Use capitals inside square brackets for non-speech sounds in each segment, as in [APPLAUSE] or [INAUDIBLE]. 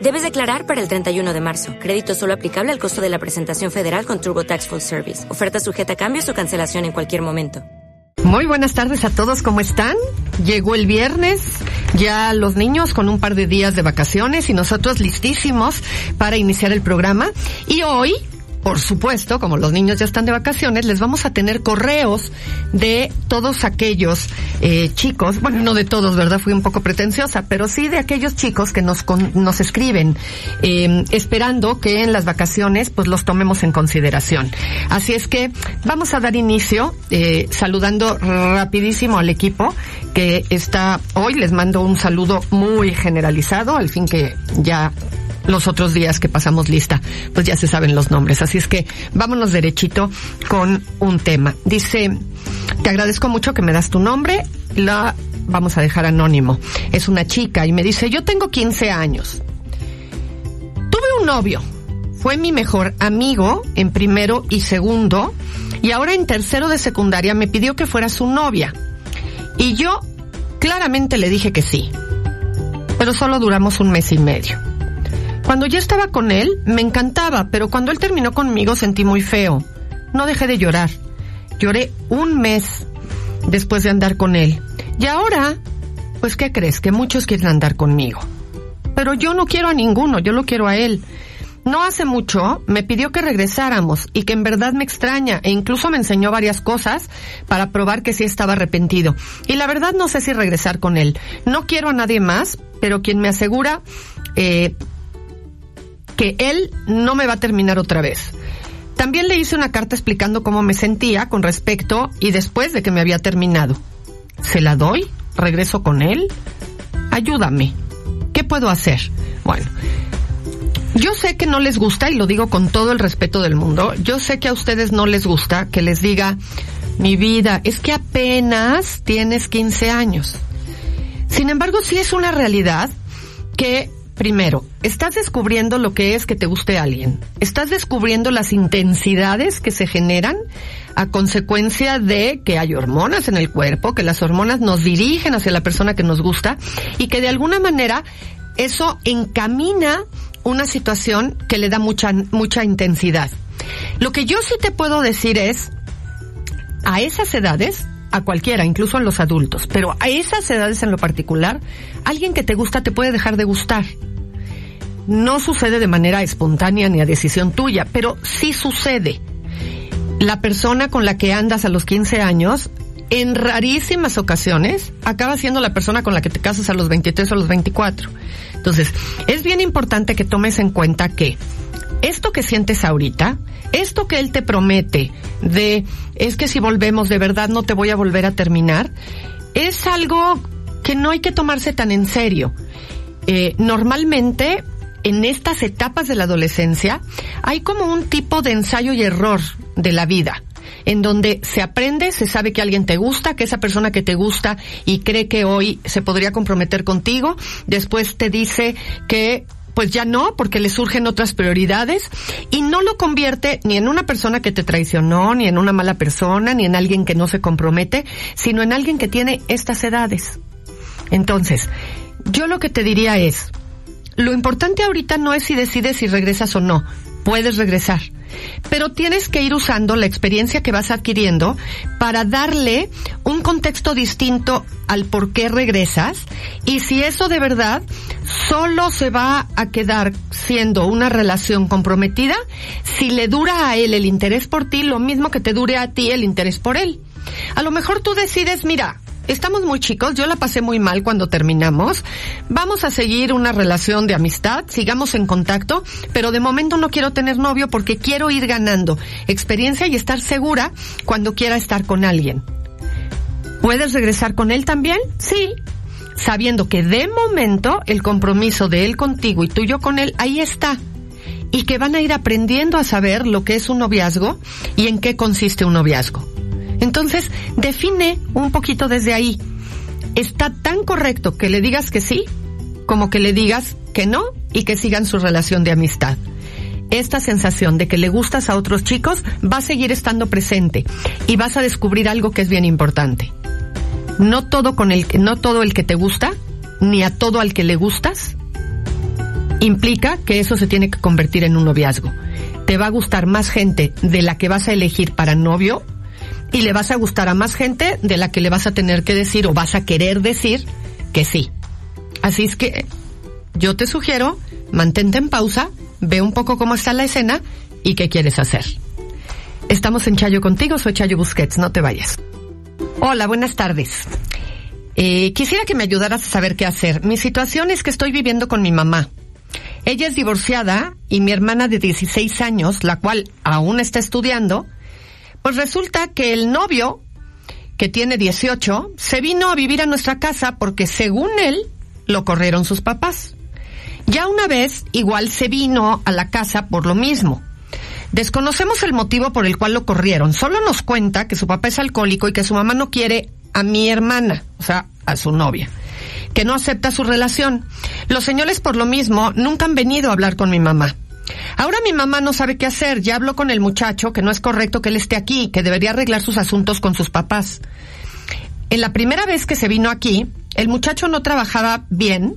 Debes declarar para el 31 de marzo. Crédito solo aplicable al costo de la presentación federal con TurboTax Full Service. Oferta sujeta a cambios o cancelación en cualquier momento. Muy buenas tardes a todos, ¿cómo están? Llegó el viernes, ya los niños con un par de días de vacaciones y nosotros listísimos para iniciar el programa. Y hoy por supuesto, como los niños ya están de vacaciones, les vamos a tener correos de todos aquellos eh, chicos, bueno, no de todos, ¿verdad? Fui un poco pretenciosa, pero sí de aquellos chicos que nos, nos escriben, eh, esperando que en las vacaciones pues los tomemos en consideración. Así es que vamos a dar inicio eh, saludando rapidísimo al equipo que está hoy. Les mando un saludo muy generalizado, al fin que ya los otros días que pasamos lista, pues ya se saben los nombres. Así es que vámonos derechito con un tema. Dice, te agradezco mucho que me das tu nombre, la vamos a dejar anónimo. Es una chica y me dice, yo tengo 15 años. Tuve un novio, fue mi mejor amigo en primero y segundo y ahora en tercero de secundaria me pidió que fuera su novia. Y yo claramente le dije que sí. Pero solo duramos un mes y medio. Cuando ya estaba con él, me encantaba, pero cuando él terminó conmigo sentí muy feo. No dejé de llorar. Lloré un mes después de andar con él. Y ahora, pues, ¿qué crees? Que muchos quieren andar conmigo. Pero yo no quiero a ninguno, yo lo quiero a él. No hace mucho me pidió que regresáramos y que en verdad me extraña e incluso me enseñó varias cosas para probar que sí estaba arrepentido. Y la verdad no sé si regresar con él. No quiero a nadie más, pero quien me asegura eh, que él no me va a terminar otra vez. También le hice una carta explicando cómo me sentía con respecto y después de que me había terminado. ¿Se la doy? ¿Regreso con él? Ayúdame. ¿Qué puedo hacer? Bueno, yo sé que no les gusta y lo digo con todo el respeto del mundo. Yo sé que a ustedes no les gusta que les diga, mi vida, es que apenas tienes 15 años. Sin embargo, sí es una realidad que Primero, estás descubriendo lo que es que te guste alguien. Estás descubriendo las intensidades que se generan a consecuencia de que hay hormonas en el cuerpo, que las hormonas nos dirigen hacia la persona que nos gusta y que de alguna manera eso encamina una situación que le da mucha, mucha intensidad. Lo que yo sí te puedo decir es, a esas edades, a cualquiera, incluso a los adultos, pero a esas edades en lo particular, alguien que te gusta te puede dejar de gustar no sucede de manera espontánea ni a decisión tuya, pero sí sucede. La persona con la que andas a los 15 años, en rarísimas ocasiones, acaba siendo la persona con la que te casas a los 23 o a los 24. Entonces, es bien importante que tomes en cuenta que esto que sientes ahorita, esto que él te promete de es que si volvemos de verdad no te voy a volver a terminar, es algo que no hay que tomarse tan en serio. Eh, normalmente en estas etapas de la adolescencia hay como un tipo de ensayo y error de la vida en donde se aprende, se sabe que alguien te gusta, que esa persona que te gusta y cree que hoy se podría comprometer contigo, después te dice que pues ya no, porque le surgen otras prioridades y no lo convierte ni en una persona que te traicionó, ni en una mala persona, ni en alguien que no se compromete, sino en alguien que tiene estas edades. Entonces, yo lo que te diría es, lo importante ahorita no es si decides si regresas o no. Puedes regresar. Pero tienes que ir usando la experiencia que vas adquiriendo para darle un contexto distinto al por qué regresas y si eso de verdad solo se va a quedar siendo una relación comprometida si le dura a él el interés por ti lo mismo que te dure a ti el interés por él. A lo mejor tú decides, mira, estamos muy chicos, yo la pasé muy mal cuando terminamos, vamos a seguir una relación de amistad, sigamos en contacto, pero de momento no quiero tener novio porque quiero ir ganando experiencia y estar segura cuando quiera estar con alguien. ¿Puedes regresar con él también? Sí, sabiendo que de momento el compromiso de él contigo y tuyo con él ahí está. Y que van a ir aprendiendo a saber lo que es un noviazgo y en qué consiste un noviazgo. Entonces, define un poquito desde ahí. Está tan correcto que le digas que sí, como que le digas que no y que sigan su relación de amistad. Esta sensación de que le gustas a otros chicos va a seguir estando presente y vas a descubrir algo que es bien importante no todo con el no todo el que te gusta ni a todo al que le gustas implica que eso se tiene que convertir en un noviazgo. Te va a gustar más gente de la que vas a elegir para novio y le vas a gustar a más gente de la que le vas a tener que decir o vas a querer decir que sí. Así es que yo te sugiero, mantente en pausa, ve un poco cómo está la escena y qué quieres hacer. Estamos en Chayo contigo, soy Chayo Busquets, no te vayas. Hola, buenas tardes. Eh, quisiera que me ayudaras a saber qué hacer. Mi situación es que estoy viviendo con mi mamá. Ella es divorciada y mi hermana de 16 años, la cual aún está estudiando, pues resulta que el novio, que tiene 18, se vino a vivir a nuestra casa porque según él lo corrieron sus papás. Ya una vez igual se vino a la casa por lo mismo. Desconocemos el motivo por el cual lo corrieron. Solo nos cuenta que su papá es alcohólico y que su mamá no quiere a mi hermana, o sea, a su novia, que no acepta su relación. Los señores por lo mismo nunca han venido a hablar con mi mamá. Ahora mi mamá no sabe qué hacer, ya habló con el muchacho que no es correcto que él esté aquí, que debería arreglar sus asuntos con sus papás. En la primera vez que se vino aquí, el muchacho no trabajaba bien,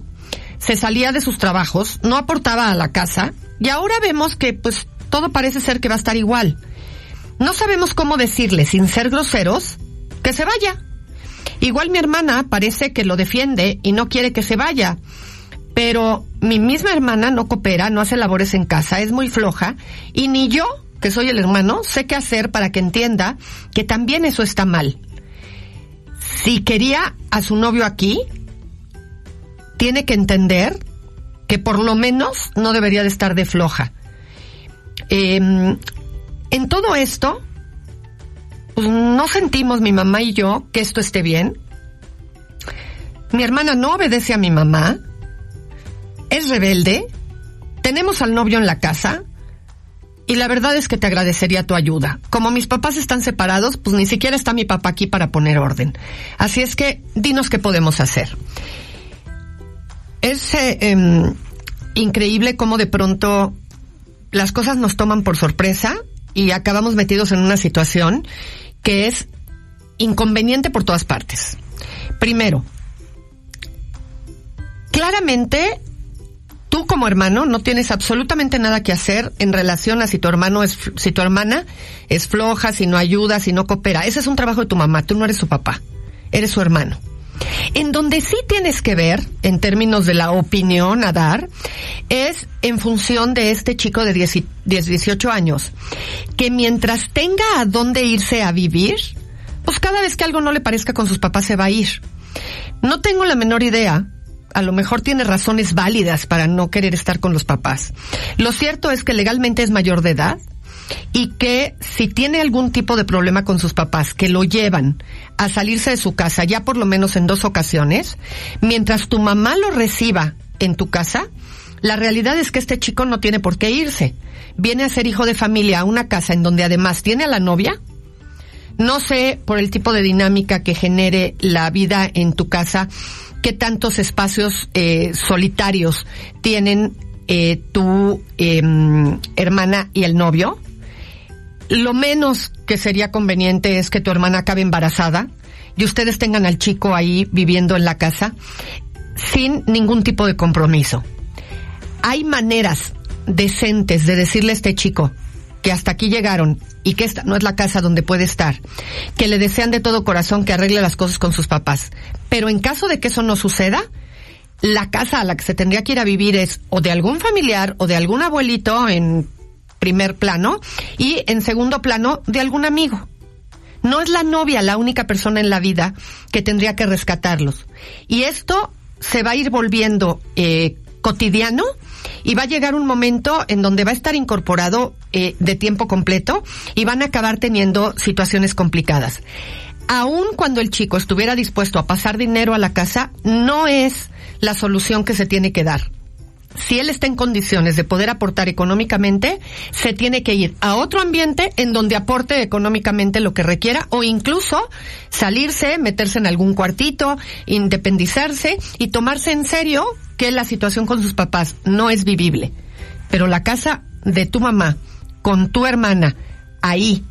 se salía de sus trabajos, no aportaba a la casa, y ahora vemos que pues todo parece ser que va a estar igual. No sabemos cómo decirle, sin ser groseros, que se vaya. Igual mi hermana parece que lo defiende y no quiere que se vaya. Pero mi misma hermana no coopera, no hace labores en casa, es muy floja. Y ni yo, que soy el hermano, sé qué hacer para que entienda que también eso está mal. Si quería a su novio aquí, tiene que entender que por lo menos no debería de estar de floja. Em, en todo esto, pues, no sentimos mi mamá y yo que esto esté bien. Mi hermana no obedece a mi mamá, es rebelde, tenemos al novio en la casa y la verdad es que te agradecería tu ayuda. Como mis papás están separados, pues ni siquiera está mi papá aquí para poner orden. Así es que dinos qué podemos hacer. Es eh, em, increíble cómo de pronto las cosas nos toman por sorpresa y acabamos metidos en una situación que es inconveniente por todas partes. Primero, claramente como hermano no tienes absolutamente nada que hacer en relación a si tu hermano es, si tu hermana es floja, si no ayuda, si no coopera. Ese es un trabajo de tu mamá, tú no eres su papá, eres su hermano. En donde sí tienes que ver, en términos de la opinión a dar, es en función de este chico de 10, 18 años, que mientras tenga a dónde irse a vivir, pues cada vez que algo no le parezca con sus papás se va a ir. No tengo la menor idea a lo mejor tiene razones válidas para no querer estar con los papás. Lo cierto es que legalmente es mayor de edad y que si tiene algún tipo de problema con sus papás que lo llevan a salirse de su casa ya por lo menos en dos ocasiones, mientras tu mamá lo reciba en tu casa, la realidad es que este chico no tiene por qué irse. Viene a ser hijo de familia a una casa en donde además tiene a la novia. No sé por el tipo de dinámica que genere la vida en tu casa, qué tantos espacios eh, solitarios tienen eh, tu em, hermana y el novio lo menos que sería conveniente es que tu hermana acabe embarazada y ustedes tengan al chico ahí viviendo en la casa sin ningún tipo de compromiso. Hay maneras decentes de decirle a este chico que hasta aquí llegaron y que esta no es la casa donde puede estar, que le desean de todo corazón que arregle las cosas con sus papás. Pero en caso de que eso no suceda, la casa a la que se tendría que ir a vivir es o de algún familiar o de algún abuelito en primer plano y en segundo plano de algún amigo. No es la novia la única persona en la vida que tendría que rescatarlos. Y esto se va a ir volviendo eh, cotidiano y va a llegar un momento en donde va a estar incorporado eh, de tiempo completo y van a acabar teniendo situaciones complicadas. Aun cuando el chico estuviera dispuesto a pasar dinero a la casa, no es la solución que se tiene que dar si él está en condiciones de poder aportar económicamente, se tiene que ir a otro ambiente en donde aporte económicamente lo que requiera o incluso salirse, meterse en algún cuartito, independizarse y tomarse en serio que la situación con sus papás no es vivible. Pero la casa de tu mamá, con tu hermana, ahí,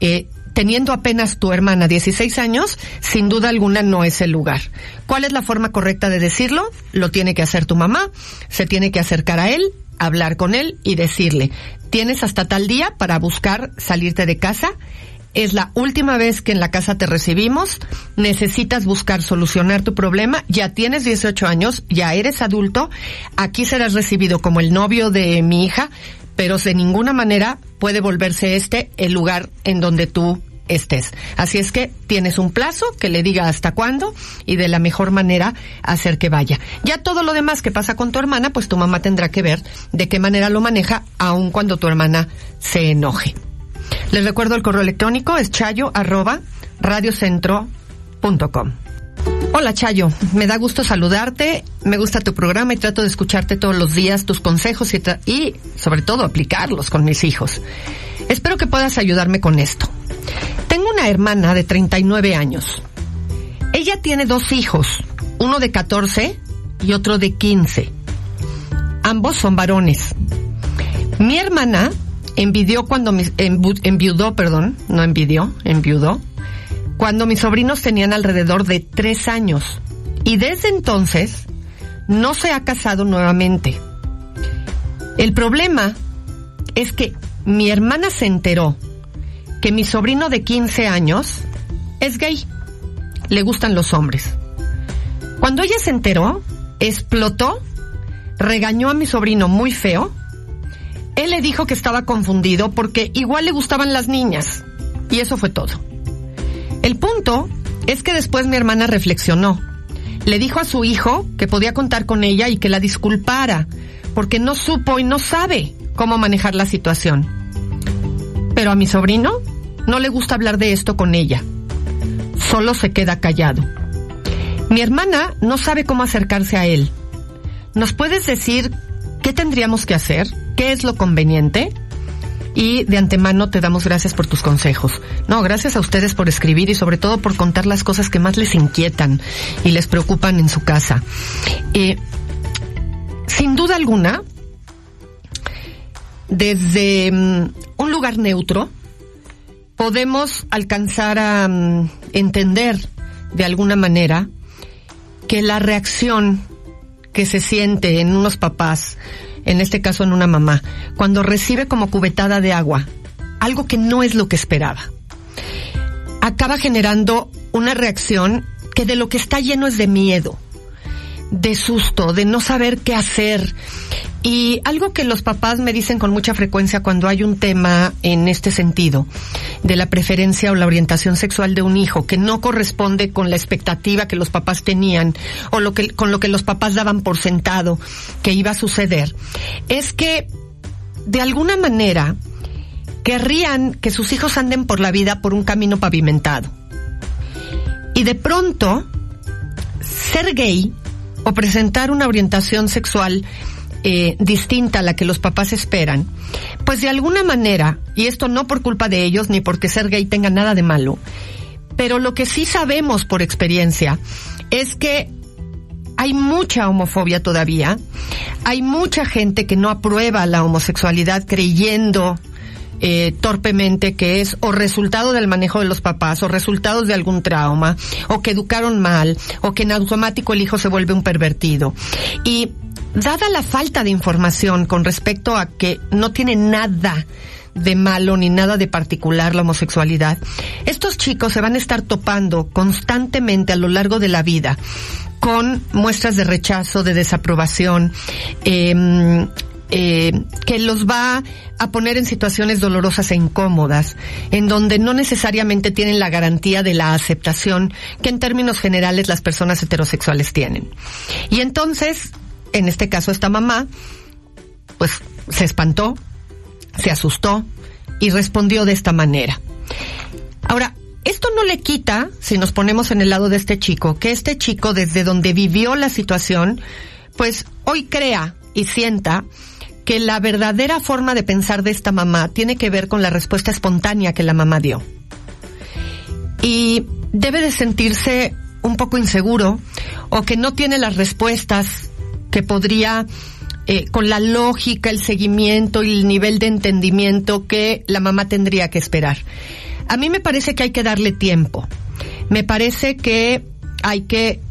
eh, teniendo apenas tu hermana 16 años, sin duda alguna no es el lugar. ¿Cuál es la forma correcta de decirlo? Lo tiene que hacer tu mamá, se tiene que acercar a él, hablar con él y decirle, tienes hasta tal día para buscar salirte de casa, es la última vez que en la casa te recibimos, necesitas buscar solucionar tu problema, ya tienes 18 años, ya eres adulto, aquí serás recibido como el novio de mi hija, pero de ninguna manera puede volverse este el lugar en donde tú estés. Así es que tienes un plazo que le diga hasta cuándo y de la mejor manera hacer que vaya. Ya todo lo demás que pasa con tu hermana, pues tu mamá tendrá que ver de qué manera lo maneja, aun cuando tu hermana se enoje. Les recuerdo el correo electrónico es chayo arroba radiocentro.com. Hola Chayo, me da gusto saludarte, me gusta tu programa y trato de escucharte todos los días, tus consejos y, y sobre todo aplicarlos con mis hijos. Espero que puedas ayudarme con esto. Una hermana de 39 años. Ella tiene dos hijos, uno de 14 y otro de 15. Ambos son varones. Mi hermana envidió cuando mis, enviudó, perdón, no envidió, enviudó, cuando mis sobrinos tenían alrededor de tres años. Y desde entonces no se ha casado nuevamente. El problema es que mi hermana se enteró que mi sobrino de 15 años es gay. Le gustan los hombres. Cuando ella se enteró, explotó, regañó a mi sobrino muy feo. Él le dijo que estaba confundido porque igual le gustaban las niñas. Y eso fue todo. El punto es que después mi hermana reflexionó. Le dijo a su hijo que podía contar con ella y que la disculpara, porque no supo y no sabe cómo manejar la situación. Pero a mi sobrino no le gusta hablar de esto con ella. Solo se queda callado. Mi hermana no sabe cómo acercarse a él. ¿Nos puedes decir qué tendríamos que hacer? ¿Qué es lo conveniente? Y de antemano te damos gracias por tus consejos. No, gracias a ustedes por escribir y sobre todo por contar las cosas que más les inquietan y les preocupan en su casa. Eh, sin duda alguna, desde mm, un lugar neutro, podemos alcanzar a mm, entender de alguna manera que la reacción que se siente en unos papás, en este caso en una mamá, cuando recibe como cubetada de agua algo que no es lo que esperaba, acaba generando una reacción que de lo que está lleno es de miedo de susto, de no saber qué hacer. Y algo que los papás me dicen con mucha frecuencia cuando hay un tema en este sentido, de la preferencia o la orientación sexual de un hijo que no corresponde con la expectativa que los papás tenían o lo que, con lo que los papás daban por sentado que iba a suceder, es que de alguna manera querrían que sus hijos anden por la vida por un camino pavimentado. Y de pronto, ser gay o presentar una orientación sexual eh, distinta a la que los papás esperan, pues de alguna manera, y esto no por culpa de ellos ni porque ser gay tenga nada de malo, pero lo que sí sabemos por experiencia es que hay mucha homofobia todavía, hay mucha gente que no aprueba la homosexualidad creyendo eh, torpemente que es o resultado del manejo de los papás o resultados de algún trauma o que educaron mal o que en automático el hijo se vuelve un pervertido. Y dada la falta de información con respecto a que no tiene nada de malo ni nada de particular la homosexualidad, estos chicos se van a estar topando constantemente a lo largo de la vida con muestras de rechazo, de desaprobación, eh, eh, que los va a poner en situaciones dolorosas e incómodas, en donde no necesariamente tienen la garantía de la aceptación que en términos generales las personas heterosexuales tienen. Y entonces, en este caso esta mamá, pues se espantó, se asustó y respondió de esta manera. Ahora, esto no le quita, si nos ponemos en el lado de este chico, que este chico desde donde vivió la situación, pues hoy crea y sienta que la verdadera forma de pensar de esta mamá tiene que ver con la respuesta espontánea que la mamá dio. Y debe de sentirse un poco inseguro o que no tiene las respuestas que podría eh, con la lógica, el seguimiento y el nivel de entendimiento que la mamá tendría que esperar. A mí me parece que hay que darle tiempo. Me parece que hay que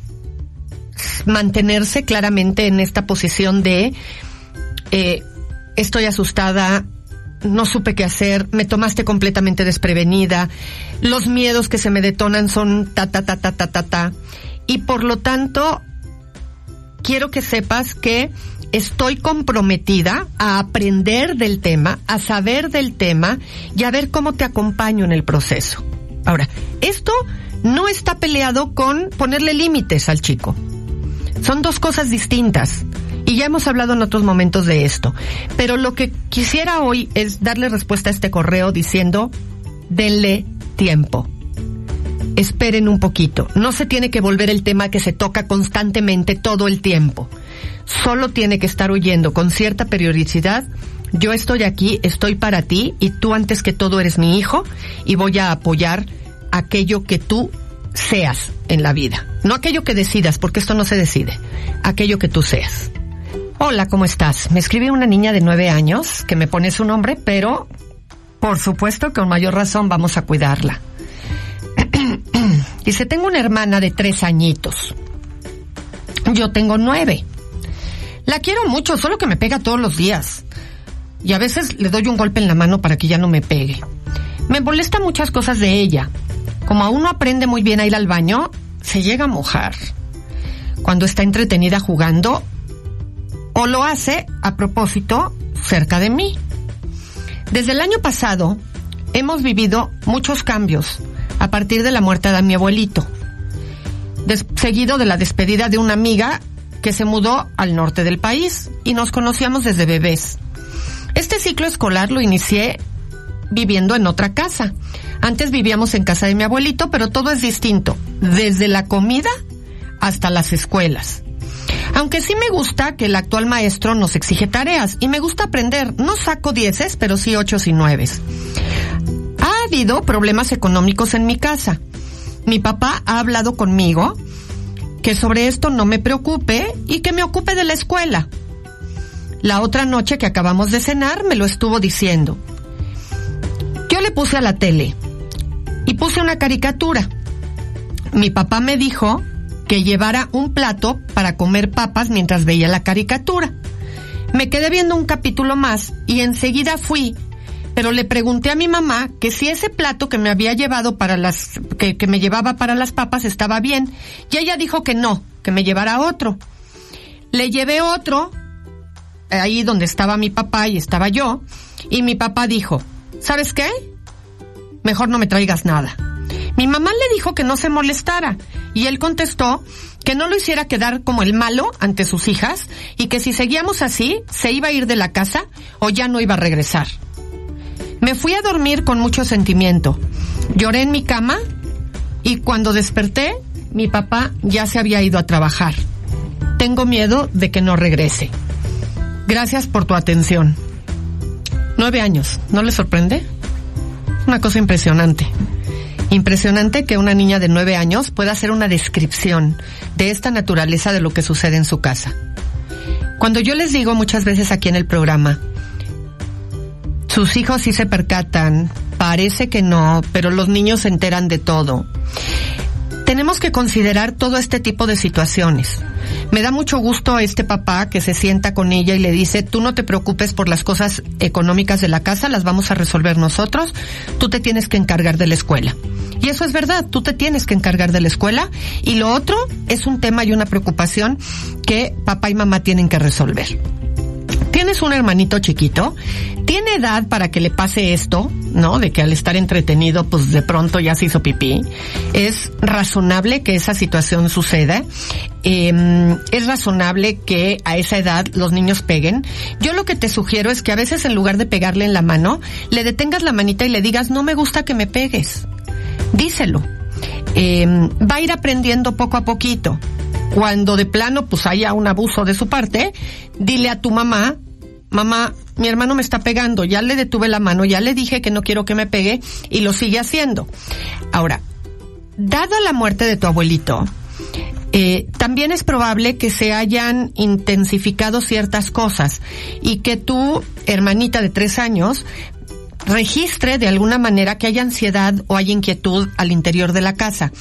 mantenerse claramente en esta posición de eh, estoy asustada, no supe qué hacer, me tomaste completamente desprevenida, los miedos que se me detonan son ta ta ta ta ta ta ta y por lo tanto quiero que sepas que estoy comprometida a aprender del tema, a saber del tema y a ver cómo te acompaño en el proceso. Ahora, esto no está peleado con ponerle límites al chico. Son dos cosas distintas. Y ya hemos hablado en otros momentos de esto. Pero lo que quisiera hoy es darle respuesta a este correo diciendo, denle tiempo. Esperen un poquito. No se tiene que volver el tema que se toca constantemente todo el tiempo solo tiene que estar oyendo con cierta periodicidad yo estoy aquí, estoy para ti y tú antes que todo eres mi hijo y voy a apoyar aquello que tú seas en la vida. No aquello que decidas, porque esto no se decide, aquello que tú seas. Hola, ¿cómo estás? Me escribe una niña de nueve años que me pone su nombre, pero por supuesto que con mayor razón vamos a cuidarla. [CLEARS THROAT] Dice, tengo una hermana de tres añitos. Yo tengo nueve. La quiero mucho, solo que me pega todos los días. Y a veces le doy un golpe en la mano para que ya no me pegue. Me molesta muchas cosas de ella. Como aún no aprende muy bien a ir al baño, se llega a mojar. Cuando está entretenida jugando, o lo hace a propósito cerca de mí. Desde el año pasado hemos vivido muchos cambios a partir de la muerte de mi abuelito, seguido de la despedida de una amiga que se mudó al norte del país y nos conocíamos desde bebés. Este ciclo escolar lo inicié viviendo en otra casa. Antes vivíamos en casa de mi abuelito, pero todo es distinto, desde la comida hasta las escuelas. Aunque sí me gusta que el actual maestro nos exige tareas y me gusta aprender, no saco dieces, pero sí ochos y nueves. Ha habido problemas económicos en mi casa. Mi papá ha hablado conmigo que sobre esto no me preocupe y que me ocupe de la escuela. La otra noche que acabamos de cenar me lo estuvo diciendo. Yo le puse a la tele y puse una caricatura. Mi papá me dijo que llevara un plato para comer papas mientras veía la caricatura. Me quedé viendo un capítulo más y enseguida fui pero le pregunté a mi mamá que si ese plato que me había llevado para las, que, que me llevaba para las papas estaba bien, y ella dijo que no, que me llevara otro. Le llevé otro, ahí donde estaba mi papá y estaba yo, y mi papá dijo, ¿sabes qué? Mejor no me traigas nada. Mi mamá le dijo que no se molestara, y él contestó que no lo hiciera quedar como el malo ante sus hijas, y que si seguíamos así, se iba a ir de la casa o ya no iba a regresar. Me fui a dormir con mucho sentimiento. Lloré en mi cama y cuando desperté, mi papá ya se había ido a trabajar. Tengo miedo de que no regrese. Gracias por tu atención. Nueve años, ¿no le sorprende? Una cosa impresionante. Impresionante que una niña de nueve años pueda hacer una descripción de esta naturaleza de lo que sucede en su casa. Cuando yo les digo muchas veces aquí en el programa, sus hijos sí se percatan, parece que no, pero los niños se enteran de todo. Tenemos que considerar todo este tipo de situaciones. Me da mucho gusto este papá que se sienta con ella y le dice, tú no te preocupes por las cosas económicas de la casa, las vamos a resolver nosotros, tú te tienes que encargar de la escuela. Y eso es verdad, tú te tienes que encargar de la escuela y lo otro es un tema y una preocupación que papá y mamá tienen que resolver tienes un hermanito chiquito, tiene edad para que le pase esto, ¿no? De que al estar entretenido, pues de pronto ya se hizo pipí. Es razonable que esa situación suceda. Eh, es razonable que a esa edad los niños peguen. Yo lo que te sugiero es que a veces en lugar de pegarle en la mano, le detengas la manita y le digas, no me gusta que me pegues. Díselo. Eh, va a ir aprendiendo poco a poquito. Cuando de plano pues haya un abuso de su parte, dile a tu mamá, mamá, mi hermano me está pegando, ya le detuve la mano, ya le dije que no quiero que me pegue y lo sigue haciendo. Ahora, dado la muerte de tu abuelito, eh, también es probable que se hayan intensificado ciertas cosas y que tu hermanita de tres años registre de alguna manera que hay ansiedad o hay inquietud al interior de la casa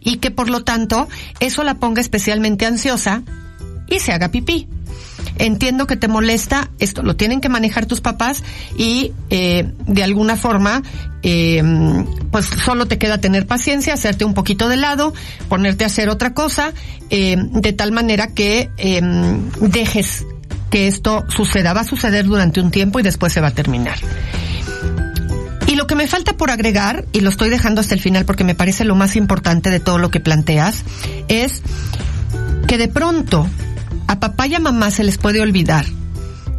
y que por lo tanto eso la ponga especialmente ansiosa y se haga pipí. Entiendo que te molesta, esto lo tienen que manejar tus papás y eh, de alguna forma eh, pues solo te queda tener paciencia, hacerte un poquito de lado, ponerte a hacer otra cosa, eh, de tal manera que dejes que esto suceda. Va a suceder durante un tiempo y después se va a terminar. Y lo que me falta por agregar, y lo estoy dejando hasta el final porque me parece lo más importante de todo lo que planteas, es que de pronto a papá y a mamá se les puede olvidar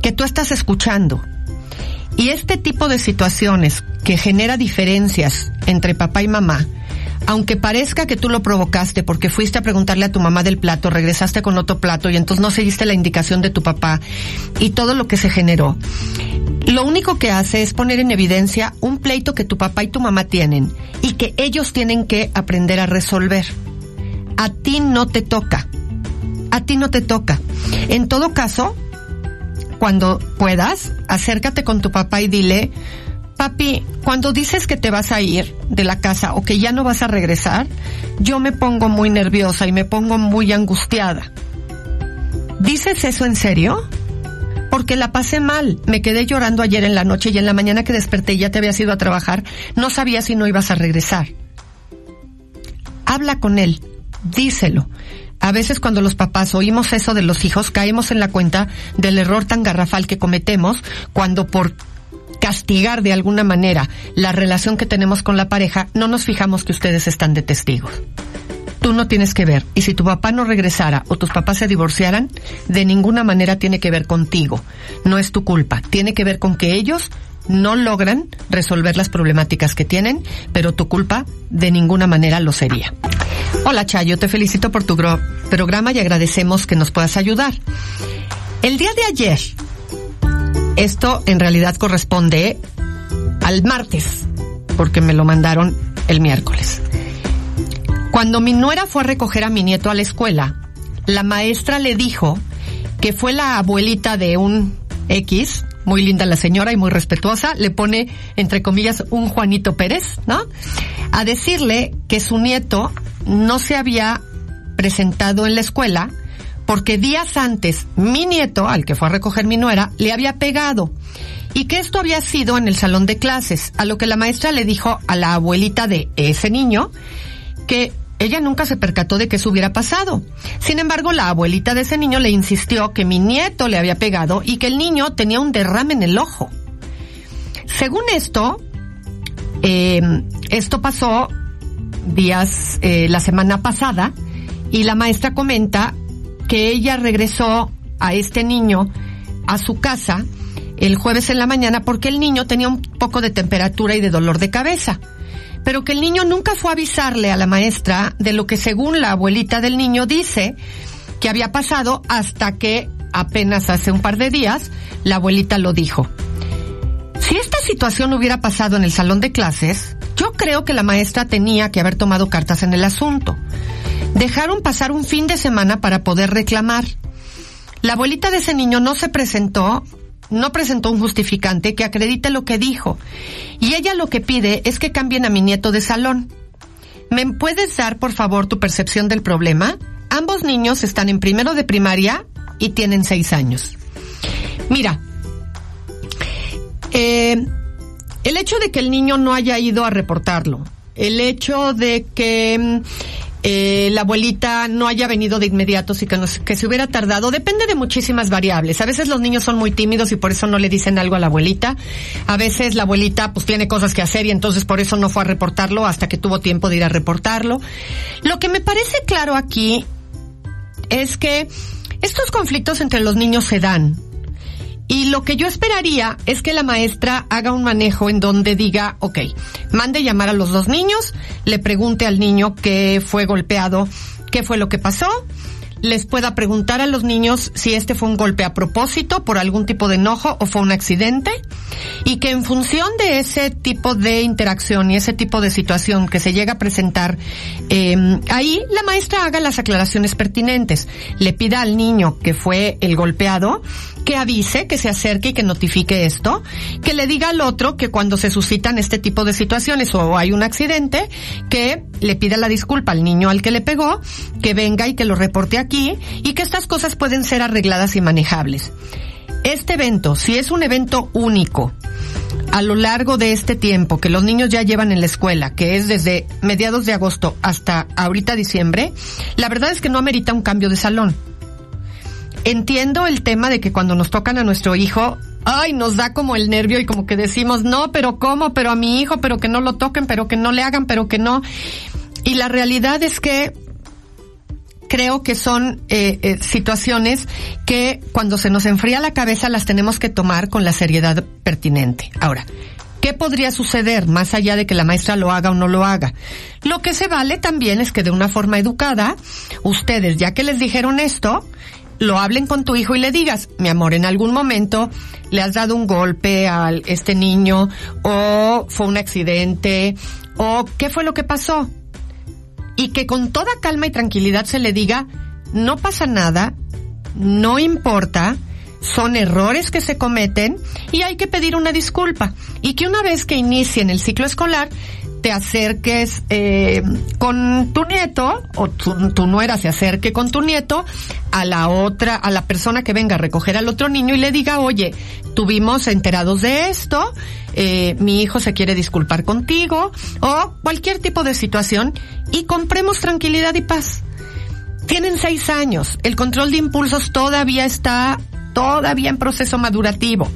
que tú estás escuchando. Y este tipo de situaciones que genera diferencias entre papá y mamá, aunque parezca que tú lo provocaste porque fuiste a preguntarle a tu mamá del plato, regresaste con otro plato y entonces no seguiste la indicación de tu papá y todo lo que se generó, lo único que hace es poner en evidencia un pleito que tu papá y tu mamá tienen y que ellos tienen que aprender a resolver. A ti no te toca a ti no te toca. En todo caso, cuando puedas, acércate con tu papá y dile, papi, cuando dices que te vas a ir de la casa o que ya no vas a regresar, yo me pongo muy nerviosa y me pongo muy angustiada. ¿Dices eso en serio? Porque la pasé mal. Me quedé llorando ayer en la noche y en la mañana que desperté ya te habías ido a trabajar, no sabía si no ibas a regresar. Habla con él, díselo a veces cuando los papás oímos eso de los hijos, caemos en la cuenta del error tan garrafal que cometemos cuando por castigar de alguna manera la relación que tenemos con la pareja, no nos fijamos que ustedes están de testigos. Tú no tienes que ver. Y si tu papá no regresara o tus papás se divorciaran, de ninguna manera tiene que ver contigo. No es tu culpa. Tiene que ver con que ellos no logran resolver las problemáticas que tienen, pero tu culpa de ninguna manera lo sería. Hola Chayo, te felicito por tu programa y agradecemos que nos puedas ayudar. El día de ayer, esto en realidad corresponde al martes, porque me lo mandaron el miércoles. Cuando mi nuera fue a recoger a mi nieto a la escuela, la maestra le dijo que fue la abuelita de un X muy linda la señora y muy respetuosa, le pone, entre comillas, un Juanito Pérez, ¿no? A decirle que su nieto no se había presentado en la escuela porque días antes mi nieto, al que fue a recoger mi nuera, le había pegado y que esto había sido en el salón de clases, a lo que la maestra le dijo a la abuelita de ese niño que ella nunca se percató de que eso hubiera pasado. Sin embargo, la abuelita de ese niño le insistió que mi nieto le había pegado y que el niño tenía un derrame en el ojo. Según esto, eh, esto pasó días, eh, la semana pasada, y la maestra comenta que ella regresó a este niño a su casa el jueves en la mañana porque el niño tenía un poco de temperatura y de dolor de cabeza pero que el niño nunca fue a avisarle a la maestra de lo que según la abuelita del niño dice que había pasado hasta que apenas hace un par de días la abuelita lo dijo. Si esta situación hubiera pasado en el salón de clases, yo creo que la maestra tenía que haber tomado cartas en el asunto. Dejaron pasar un fin de semana para poder reclamar. La abuelita de ese niño no se presentó no presentó un justificante que acredite lo que dijo. Y ella lo que pide es que cambien a mi nieto de salón. ¿Me puedes dar, por favor, tu percepción del problema? Ambos niños están en primero de primaria y tienen seis años. Mira, eh, el hecho de que el niño no haya ido a reportarlo, el hecho de que eh, la abuelita no haya venido de inmediato, sí que, que se hubiera tardado. Depende de muchísimas variables. A veces los niños son muy tímidos y por eso no le dicen algo a la abuelita. A veces la abuelita pues tiene cosas que hacer y entonces por eso no fue a reportarlo hasta que tuvo tiempo de ir a reportarlo. Lo que me parece claro aquí es que estos conflictos entre los niños se dan y lo que yo esperaría es que la maestra haga un manejo en donde diga, ok, mande llamar a los dos niños, le pregunte al niño que fue golpeado, qué fue lo que pasó, les pueda preguntar a los niños si este fue un golpe a propósito por algún tipo de enojo o fue un accidente y que en función de ese tipo de interacción y ese tipo de situación que se llega a presentar eh, ahí la maestra haga las aclaraciones pertinentes. Le pida al niño que fue el golpeado que avise, que se acerque y que notifique esto, que le diga al otro que cuando se suscitan este tipo de situaciones o hay un accidente, que le pida la disculpa al niño al que le pegó, que venga y que lo reporte aquí y que estas cosas pueden ser arregladas y manejables. Este evento, si es un evento único, a lo largo de este tiempo que los niños ya llevan en la escuela, que es desde mediados de agosto hasta ahorita diciembre, la verdad es que no amerita un cambio de salón. Entiendo el tema de que cuando nos tocan a nuestro hijo, ay, nos da como el nervio y como que decimos, no, pero ¿cómo? Pero a mi hijo, pero que no lo toquen, pero que no le hagan, pero que no. Y la realidad es que creo que son eh, eh, situaciones que cuando se nos enfría la cabeza las tenemos que tomar con la seriedad pertinente. Ahora, ¿qué podría suceder más allá de que la maestra lo haga o no lo haga? Lo que se vale también es que de una forma educada, ustedes, ya que les dijeron esto, lo hablen con tu hijo y le digas, mi amor, en algún momento le has dado un golpe a este niño o fue un accidente o qué fue lo que pasó y que con toda calma y tranquilidad se le diga, no pasa nada, no importa, son errores que se cometen y hay que pedir una disculpa. Y que una vez que inicien el ciclo escolar, te acerques eh, con tu nieto o tu, tu, nuera se acerque con tu nieto a la otra, a la persona que venga a recoger al otro niño y le diga, oye, tuvimos enterados de esto, eh, mi hijo se quiere disculpar contigo o cualquier tipo de situación y compremos tranquilidad y paz. Tienen seis años, el control de impulsos todavía está todavía en proceso madurativo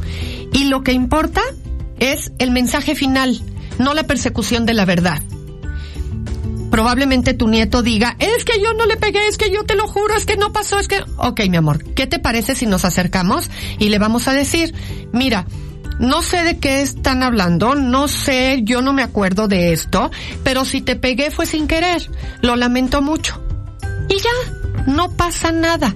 y lo que importa es el mensaje final no la persecución de la verdad. Probablemente tu nieto diga, es que yo no le pegué, es que yo te lo juro, es que no pasó, es que... Ok, mi amor, ¿qué te parece si nos acercamos y le vamos a decir, mira, no sé de qué están hablando, no sé, yo no me acuerdo de esto, pero si te pegué fue sin querer, lo lamento mucho. Y ya, no pasa nada.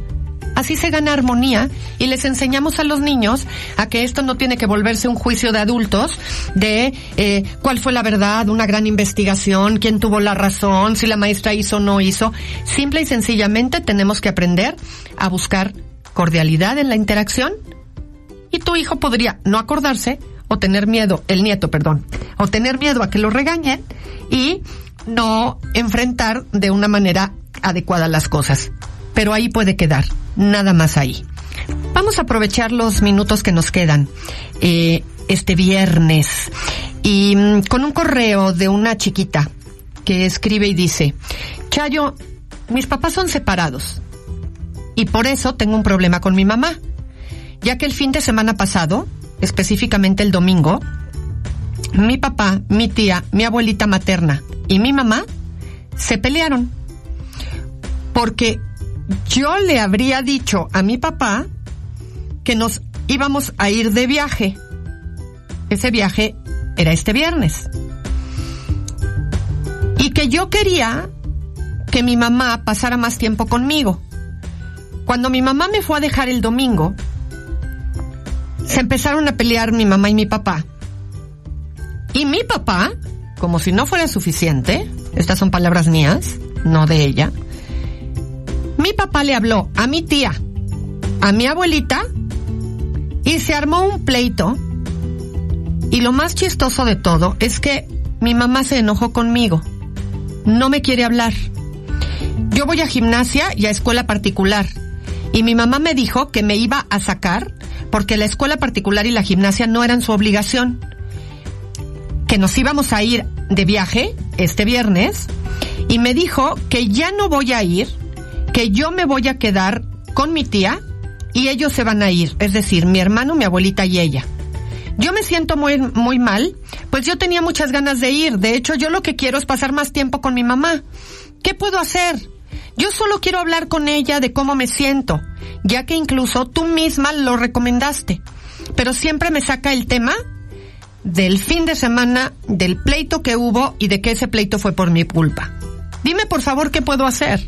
Así se gana armonía y les enseñamos a los niños a que esto no tiene que volverse un juicio de adultos de eh, cuál fue la verdad, una gran investigación, quién tuvo la razón, si la maestra hizo o no hizo. Simple y sencillamente tenemos que aprender a buscar cordialidad en la interacción y tu hijo podría no acordarse o tener miedo, el nieto, perdón, o tener miedo a que lo regañen y no enfrentar de una manera adecuada las cosas. Pero ahí puede quedar nada más ahí. Vamos a aprovechar los minutos que nos quedan eh, este viernes y mm, con un correo de una chiquita que escribe y dice, Chayo, mis papás son separados y por eso tengo un problema con mi mamá, ya que el fin de semana pasado, específicamente el domingo, mi papá, mi tía, mi abuelita materna y mi mamá se pelearon porque yo le habría dicho a mi papá que nos íbamos a ir de viaje. Ese viaje era este viernes. Y que yo quería que mi mamá pasara más tiempo conmigo. Cuando mi mamá me fue a dejar el domingo, se empezaron a pelear mi mamá y mi papá. Y mi papá, como si no fuera suficiente, estas son palabras mías, no de ella, mi papá le habló a mi tía, a mi abuelita, y se armó un pleito. Y lo más chistoso de todo es que mi mamá se enojó conmigo. No me quiere hablar. Yo voy a gimnasia y a escuela particular. Y mi mamá me dijo que me iba a sacar porque la escuela particular y la gimnasia no eran su obligación. Que nos íbamos a ir de viaje este viernes y me dijo que ya no voy a ir, que yo me voy a quedar con mi tía y ellos se van a ir, es decir, mi hermano, mi abuelita y ella. Yo me siento muy, muy mal, pues yo tenía muchas ganas de ir. De hecho, yo lo que quiero es pasar más tiempo con mi mamá. ¿Qué puedo hacer? Yo solo quiero hablar con ella de cómo me siento, ya que incluso tú misma lo recomendaste. Pero siempre me saca el tema del fin de semana, del pleito que hubo y de que ese pleito fue por mi culpa. Dime por favor qué puedo hacer.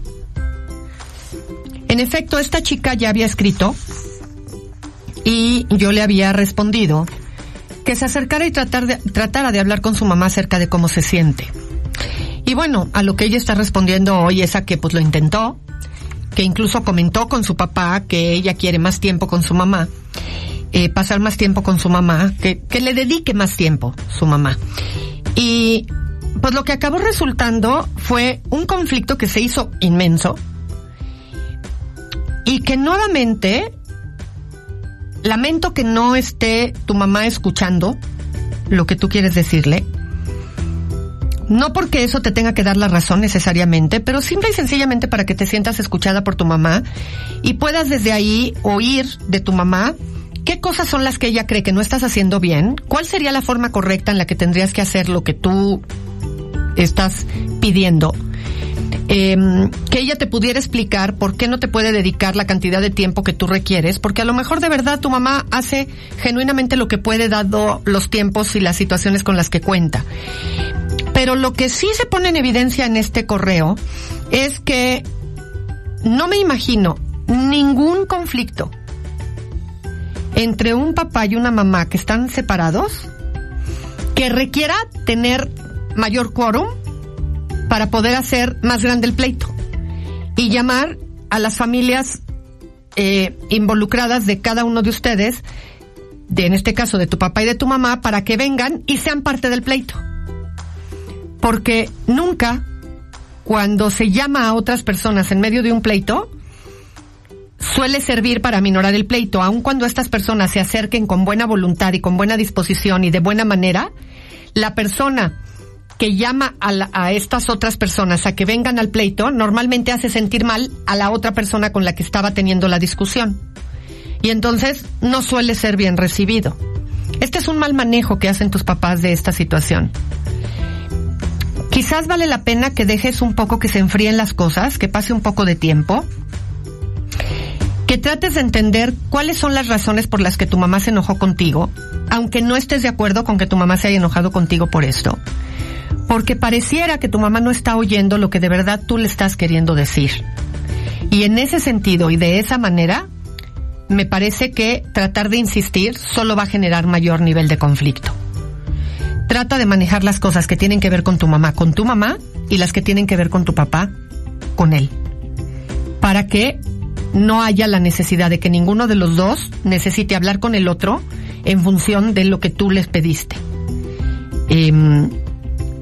En efecto, esta chica ya había escrito y yo le había respondido que se acercara y tratar de, tratara de hablar con su mamá acerca de cómo se siente. Y bueno, a lo que ella está respondiendo hoy es a que pues lo intentó, que incluso comentó con su papá que ella quiere más tiempo con su mamá, eh, pasar más tiempo con su mamá, que, que le dedique más tiempo su mamá. Y pues lo que acabó resultando fue un conflicto que se hizo inmenso y que nuevamente lamento que no esté tu mamá escuchando lo que tú quieres decirle, no porque eso te tenga que dar la razón necesariamente, pero simple y sencillamente para que te sientas escuchada por tu mamá y puedas desde ahí oír de tu mamá qué cosas son las que ella cree que no estás haciendo bien, cuál sería la forma correcta en la que tendrías que hacer lo que tú estás pidiendo. Eh, que ella te pudiera explicar por qué no te puede dedicar la cantidad de tiempo que tú requieres, porque a lo mejor de verdad tu mamá hace genuinamente lo que puede dado los tiempos y las situaciones con las que cuenta. Pero lo que sí se pone en evidencia en este correo es que no me imagino ningún conflicto entre un papá y una mamá que están separados que requiera tener mayor quórum para poder hacer más grande el pleito y llamar a las familias eh, involucradas de cada uno de ustedes, de en este caso de tu papá y de tu mamá, para que vengan y sean parte del pleito. Porque nunca cuando se llama a otras personas en medio de un pleito, suele servir para minorar el pleito, aun cuando estas personas se acerquen con buena voluntad y con buena disposición y de buena manera, la persona que llama a, a, estas otras personas a que vengan al pleito normalmente hace sentir mal a la otra persona con la que estaba teniendo la discusión. Y entonces no suele ser bien recibido. Este es un mal manejo que hacen tus papás de esta situación. Quizás vale la pena que dejes un poco que se enfríen las cosas, que pase un poco de tiempo, que trates de entender cuáles son las razones por las que tu mamá se enojó contigo, aunque no estés de acuerdo con que tu mamá se haya enojado contigo por esto, porque pareciera que tu mamá no está oyendo lo que de verdad tú le estás queriendo decir. Y en ese sentido y de esa manera, me parece que tratar de insistir solo va a generar mayor nivel de conflicto trata de manejar las cosas que tienen que ver con tu mamá, con tu mamá, y las que tienen que ver con tu papá, con él. Para que no haya la necesidad de que ninguno de los dos necesite hablar con el otro en función de lo que tú les pediste. Eh,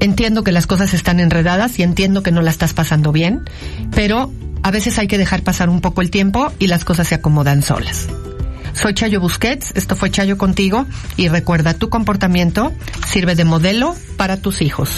entiendo que las cosas están enredadas y entiendo que no la estás pasando bien, pero a veces hay que dejar pasar un poco el tiempo y las cosas se acomodan solas. Soy Chayo Busquets, esto fue Chayo contigo y recuerda, tu comportamiento sirve de modelo para tus hijos.